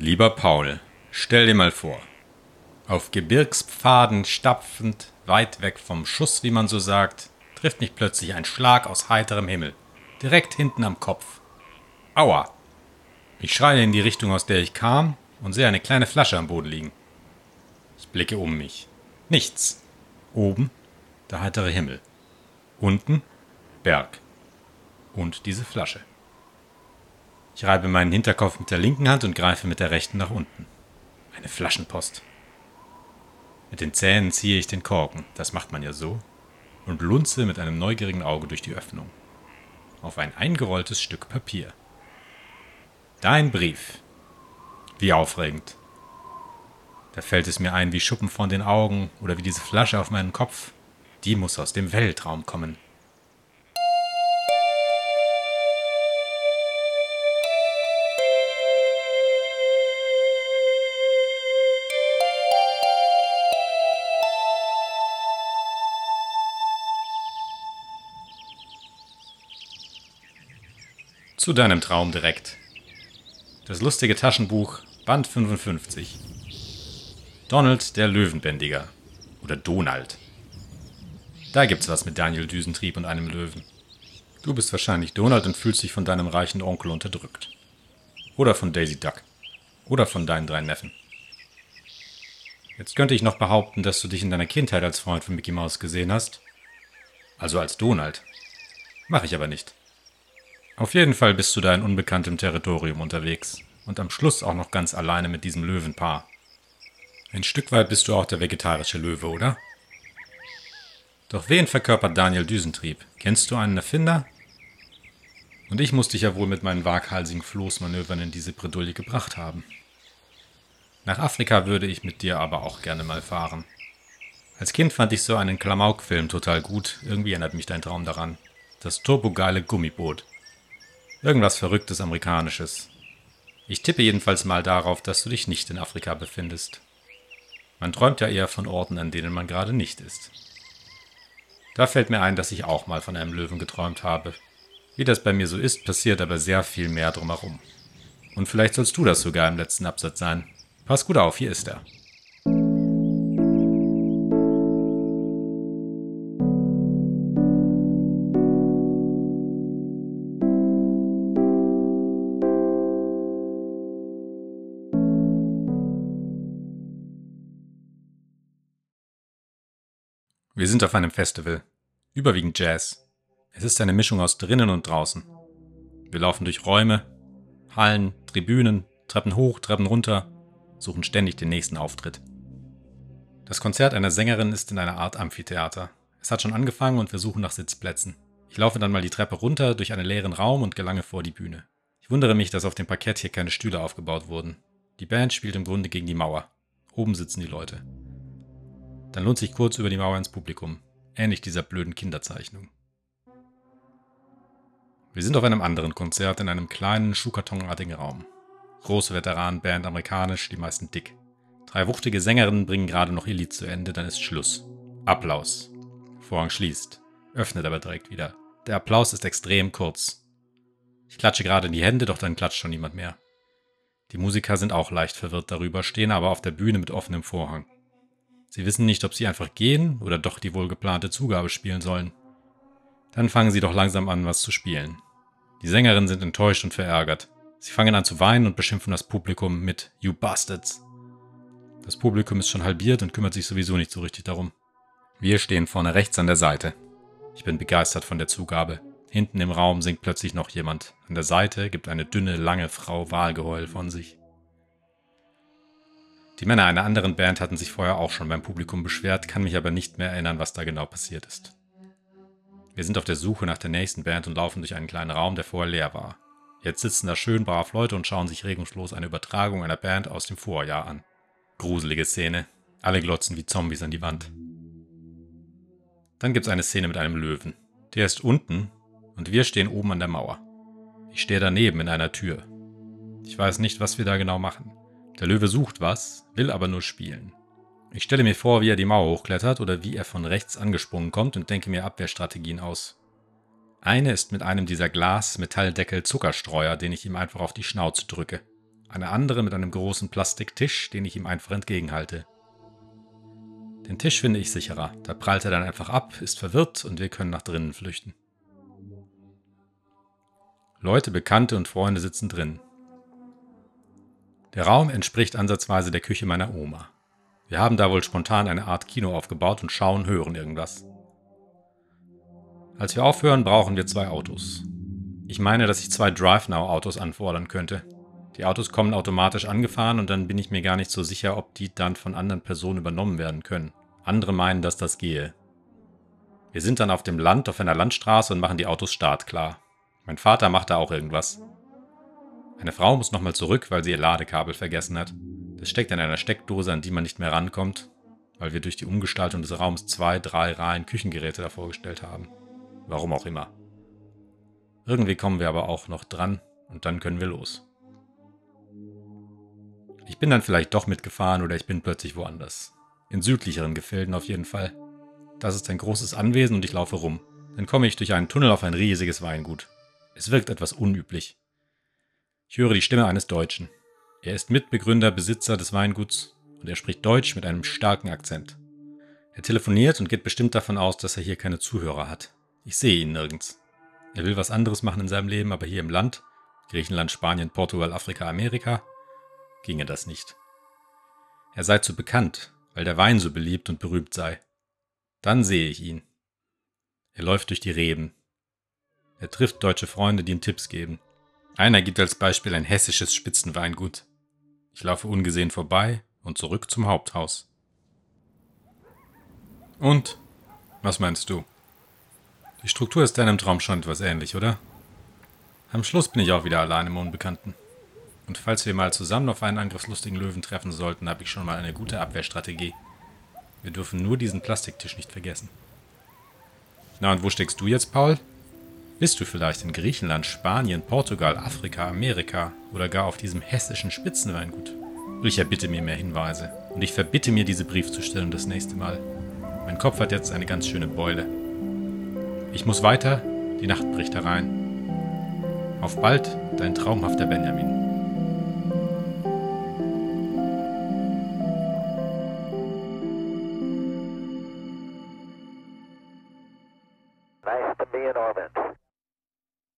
Lieber Paul, stell dir mal vor, auf Gebirgspfaden stapfend, weit weg vom Schuss, wie man so sagt, trifft mich plötzlich ein Schlag aus heiterem Himmel, direkt hinten am Kopf. Aua! Ich schreie in die Richtung, aus der ich kam, und sehe eine kleine Flasche am Boden liegen. Ich blicke um mich. Nichts. Oben der heitere Himmel. Unten Berg. Und diese Flasche. Ich reibe meinen Hinterkopf mit der linken Hand und greife mit der rechten nach unten. Eine Flaschenpost. Mit den Zähnen ziehe ich den Korken, das macht man ja so, und lunze mit einem neugierigen Auge durch die Öffnung. Auf ein eingerolltes Stück Papier. Dein Brief. Wie aufregend. Da fällt es mir ein wie Schuppen von den Augen oder wie diese Flasche auf meinen Kopf. Die muss aus dem Weltraum kommen. Zu deinem Traum direkt. Das lustige Taschenbuch, Band 55. Donald der Löwenbändiger. Oder Donald. Da gibt's was mit Daniel Düsentrieb und einem Löwen. Du bist wahrscheinlich Donald und fühlst dich von deinem reichen Onkel unterdrückt. Oder von Daisy Duck. Oder von deinen drei Neffen. Jetzt könnte ich noch behaupten, dass du dich in deiner Kindheit als Freund von Mickey Mouse gesehen hast. Also als Donald. Mach ich aber nicht. Auf jeden Fall bist du da in unbekanntem Territorium unterwegs und am Schluss auch noch ganz alleine mit diesem Löwenpaar. Ein Stück weit bist du auch der vegetarische Löwe, oder? Doch wen verkörpert Daniel Düsentrieb? Kennst du einen Erfinder? Und ich muss dich ja wohl mit meinen waghalsigen Floßmanövern in diese Bredouille gebracht haben. Nach Afrika würde ich mit dir aber auch gerne mal fahren. Als Kind fand ich so einen Klamauk-Film total gut. Irgendwie erinnert mich dein Traum daran. Das turbogeile Gummiboot. Irgendwas Verrücktes Amerikanisches. Ich tippe jedenfalls mal darauf, dass du dich nicht in Afrika befindest. Man träumt ja eher von Orten, an denen man gerade nicht ist. Da fällt mir ein, dass ich auch mal von einem Löwen geträumt habe. Wie das bei mir so ist, passiert aber sehr viel mehr drumherum. Und vielleicht sollst du das sogar im letzten Absatz sein. Pass gut auf, hier ist er. Wir sind auf einem Festival. Überwiegend Jazz. Es ist eine Mischung aus drinnen und draußen. Wir laufen durch Räume, Hallen, Tribünen, Treppen hoch, Treppen runter, suchen ständig den nächsten Auftritt. Das Konzert einer Sängerin ist in einer Art Amphitheater. Es hat schon angefangen und wir suchen nach Sitzplätzen. Ich laufe dann mal die Treppe runter durch einen leeren Raum und gelange vor die Bühne. Ich wundere mich, dass auf dem Parkett hier keine Stühle aufgebaut wurden. Die Band spielt im Grunde gegen die Mauer. Oben sitzen die Leute. Dann lohnt sich kurz über die Mauer ins Publikum, ähnlich dieser blöden Kinderzeichnung. Wir sind auf einem anderen Konzert in einem kleinen, schuhkartonartigen Raum. Große Veteranenband, amerikanisch, die meisten dick. Drei wuchtige Sängerinnen bringen gerade noch ihr Lied zu Ende, dann ist Schluss. Applaus. Vorhang schließt, öffnet aber direkt wieder. Der Applaus ist extrem kurz. Ich klatsche gerade in die Hände, doch dann klatscht schon niemand mehr. Die Musiker sind auch leicht verwirrt darüber, stehen aber auf der Bühne mit offenem Vorhang. Sie wissen nicht, ob sie einfach gehen oder doch die wohlgeplante Zugabe spielen sollen. Dann fangen sie doch langsam an, was zu spielen. Die Sängerinnen sind enttäuscht und verärgert. Sie fangen an zu weinen und beschimpfen das Publikum mit You Bastards. Das Publikum ist schon halbiert und kümmert sich sowieso nicht so richtig darum. Wir stehen vorne rechts an der Seite. Ich bin begeistert von der Zugabe. Hinten im Raum singt plötzlich noch jemand. An der Seite gibt eine dünne, lange Frau Wahlgeheul von sich. Die Männer einer anderen Band hatten sich vorher auch schon beim Publikum beschwert, kann mich aber nicht mehr erinnern, was da genau passiert ist. Wir sind auf der Suche nach der nächsten Band und laufen durch einen kleinen Raum, der vorher leer war. Jetzt sitzen da schön brav Leute und schauen sich regungslos eine Übertragung einer Band aus dem Vorjahr an. Gruselige Szene. Alle glotzen wie Zombies an die Wand. Dann gibt's eine Szene mit einem Löwen. Der ist unten und wir stehen oben an der Mauer. Ich stehe daneben in einer Tür. Ich weiß nicht, was wir da genau machen. Der Löwe sucht was, will aber nur spielen. Ich stelle mir vor, wie er die Mauer hochklettert oder wie er von rechts angesprungen kommt und denke mir Abwehrstrategien aus. Eine ist mit einem dieser Glas-Metalldeckel-Zuckerstreuer, den ich ihm einfach auf die Schnauze drücke. eine andere mit einem großen Plastiktisch, den ich ihm einfach entgegenhalte. Den Tisch finde ich sicherer. Da prallt er dann einfach ab, ist verwirrt und wir können nach drinnen flüchten. Leute, Bekannte und Freunde sitzen drin. Der Raum entspricht ansatzweise der Küche meiner Oma. Wir haben da wohl spontan eine Art Kino aufgebaut und schauen, hören irgendwas. Als wir aufhören, brauchen wir zwei Autos. Ich meine, dass ich zwei DriveNow-Autos anfordern könnte. Die Autos kommen automatisch angefahren und dann bin ich mir gar nicht so sicher, ob die dann von anderen Personen übernommen werden können. Andere meinen, dass das gehe. Wir sind dann auf dem Land, auf einer Landstraße und machen die Autos startklar. Mein Vater macht da auch irgendwas. Eine Frau muss nochmal zurück, weil sie ihr Ladekabel vergessen hat. Das steckt in einer Steckdose, an die man nicht mehr rankommt, weil wir durch die Umgestaltung des Raums zwei, drei Reihen Küchengeräte davor gestellt haben. Warum auch immer. Irgendwie kommen wir aber auch noch dran und dann können wir los. Ich bin dann vielleicht doch mitgefahren oder ich bin plötzlich woanders. In südlicheren Gefilden auf jeden Fall. Das ist ein großes Anwesen und ich laufe rum. Dann komme ich durch einen Tunnel auf ein riesiges Weingut. Es wirkt etwas unüblich. Ich höre die Stimme eines Deutschen. Er ist Mitbegründer, Besitzer des Weinguts und er spricht Deutsch mit einem starken Akzent. Er telefoniert und geht bestimmt davon aus, dass er hier keine Zuhörer hat. Ich sehe ihn nirgends. Er will was anderes machen in seinem Leben, aber hier im Land, Griechenland, Spanien, Portugal, Afrika, Amerika, ginge das nicht. Er sei zu bekannt, weil der Wein so beliebt und berühmt sei. Dann sehe ich ihn. Er läuft durch die Reben. Er trifft deutsche Freunde, die ihm Tipps geben. Einer gibt als Beispiel ein hessisches Spitzenweingut. Ich laufe ungesehen vorbei und zurück zum Haupthaus. Und? Was meinst du? Die Struktur ist deinem Traum schon etwas ähnlich, oder? Am Schluss bin ich auch wieder allein im Unbekannten. Und falls wir mal zusammen auf einen angriffslustigen Löwen treffen sollten, habe ich schon mal eine gute Abwehrstrategie. Wir dürfen nur diesen Plastiktisch nicht vergessen. Na und wo steckst du jetzt, Paul? Bist du vielleicht in Griechenland, Spanien, Portugal, Afrika, Amerika oder gar auf diesem hessischen Spitzenweingut? Ich erbitte mir mehr Hinweise und ich verbitte mir, diese Briefzustellung das nächste Mal. Mein Kopf hat jetzt eine ganz schöne Beule. Ich muss weiter, die Nacht bricht herein. Auf bald, dein traumhafter Benjamin.